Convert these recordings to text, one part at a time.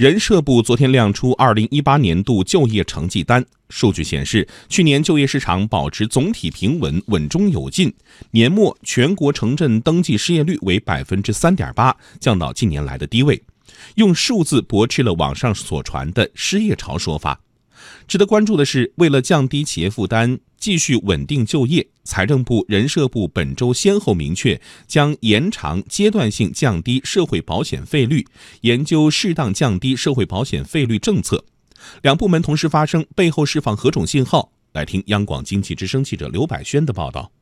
人社部昨天亮出二零一八年度就业成绩单，数据显示，去年就业市场保持总体平稳，稳中有进。年末全国城镇登记失业率为百分之三点八，降到近年来的低位，用数字驳斥了网上所传的失业潮说法。值得关注的是，为了降低企业负担，继续稳定就业，财政部、人社部本周先后明确，将延长阶段性降低社会保险费率，研究适当降低社会保险费率政策。两部门同时发声，背后释放何种信号？来听央广经济之声记者刘百轩的报道。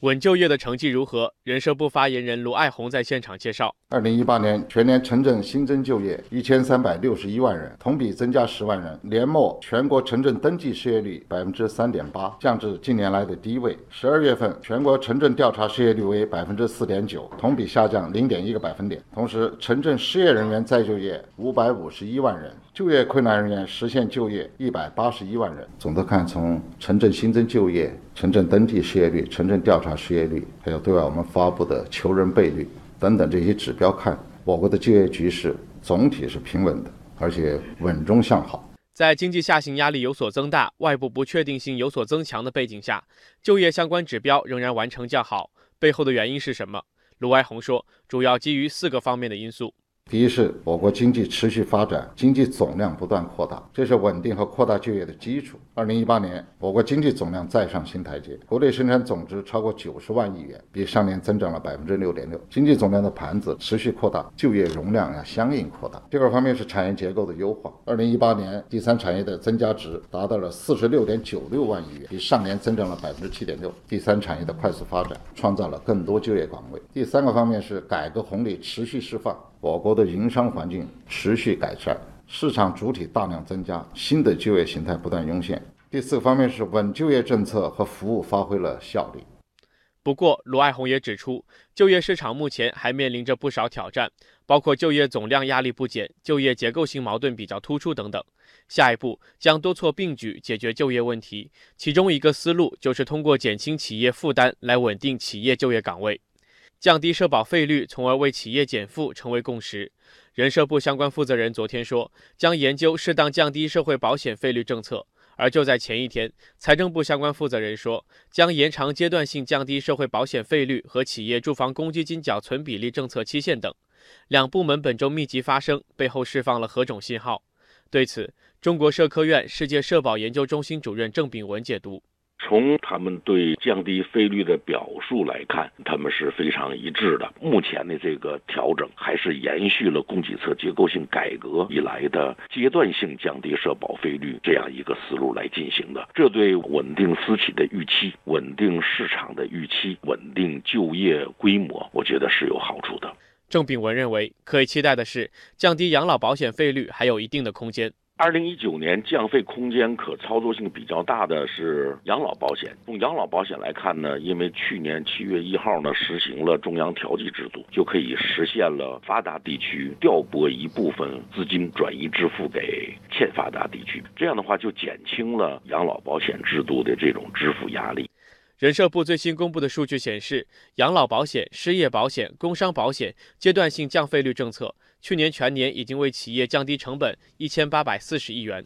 稳就业的成绩如何？人社部发言人卢爱红在现场介绍：二零一八年全年城镇新增就业一千三百六十一万人，同比增加十万人。年末全国城镇登记失业率百分之三点八，降至近年来的低位。十二月份全国城镇调查失业率为百分之四点九，同比下降零点一个百分点。同时，城镇失业人员再就业五百五十一万人。就业困难人员实现就业一百八十一万人。总的看，从城镇新增就业、城镇登记失业率、城镇调查失业率，还有对外我们发布的求人倍率等等这些指标看，我国的就业局势总体是平稳的，而且稳中向好。在经济下行压力有所增大、外部不确定性有所增强的背景下，就业相关指标仍然完成较好，背后的原因是什么？卢爱红说，主要基于四个方面的因素。第一是我国经济持续发展，经济总量不断扩大，这是稳定和扩大就业的基础。二零一八年，我国经济总量再上新台阶，国内生产总值超过九十万亿元，比上年增长了百分之六点六。经济总量的盘子持续扩大，就业容量要相应扩大。第二方面是产业结构的优化。二零一八年，第三产业的增加值达到了四十六点九六万亿元，比上年增长了百分之七点六。第三产业的快速发展，创造了更多就业岗位。第三个方面是改革红利持续释放。我国的营商环境持续改善，市场主体大量增加，新的就业形态不断涌现。第四个方面是稳就业政策和服务发挥了效力。不过，卢爱红也指出，就业市场目前还面临着不少挑战，包括就业总量压力不减、就业结构性矛盾比较突出等等。下一步将多措并举解决就业问题，其中一个思路就是通过减轻企业负担来稳定企业就业岗位。降低社保费率，从而为企业减负，成为共识。人社部相关负责人昨天说，将研究适当降低社会保险费率政策。而就在前一天，财政部相关负责人说，将延长阶段性降低社会保险费率和企业住房公积金缴存比例政策期限等。两部门本周密集发声，背后释放了何种信号？对此，中国社科院世界社保研究中心主任郑炳文解读。从他们对降低费率的表述来看，他们是非常一致的。目前的这个调整还是延续了供给侧结构性改革以来的阶段性降低社保费率这样一个思路来进行的。这对稳定私企的预期、稳定市场的预期、稳定就业规模，我觉得是有好处的。郑炳文认为，可以期待的是，降低养老保险费率还有一定的空间。二零一九年降费空间可操作性比较大的是养老保险。从养老保险来看呢，因为去年七月一号呢实行了中央调剂制度，就可以实现了发达地区调拨一部分资金转移支付给欠发达地区，这样的话就减轻了养老保险制度的这种支付压力。人社部最新公布的数据显示，养老保险、失业保险、工伤保险阶段性降费率政策，去年全年已经为企业降低成本一千八百四十亿元。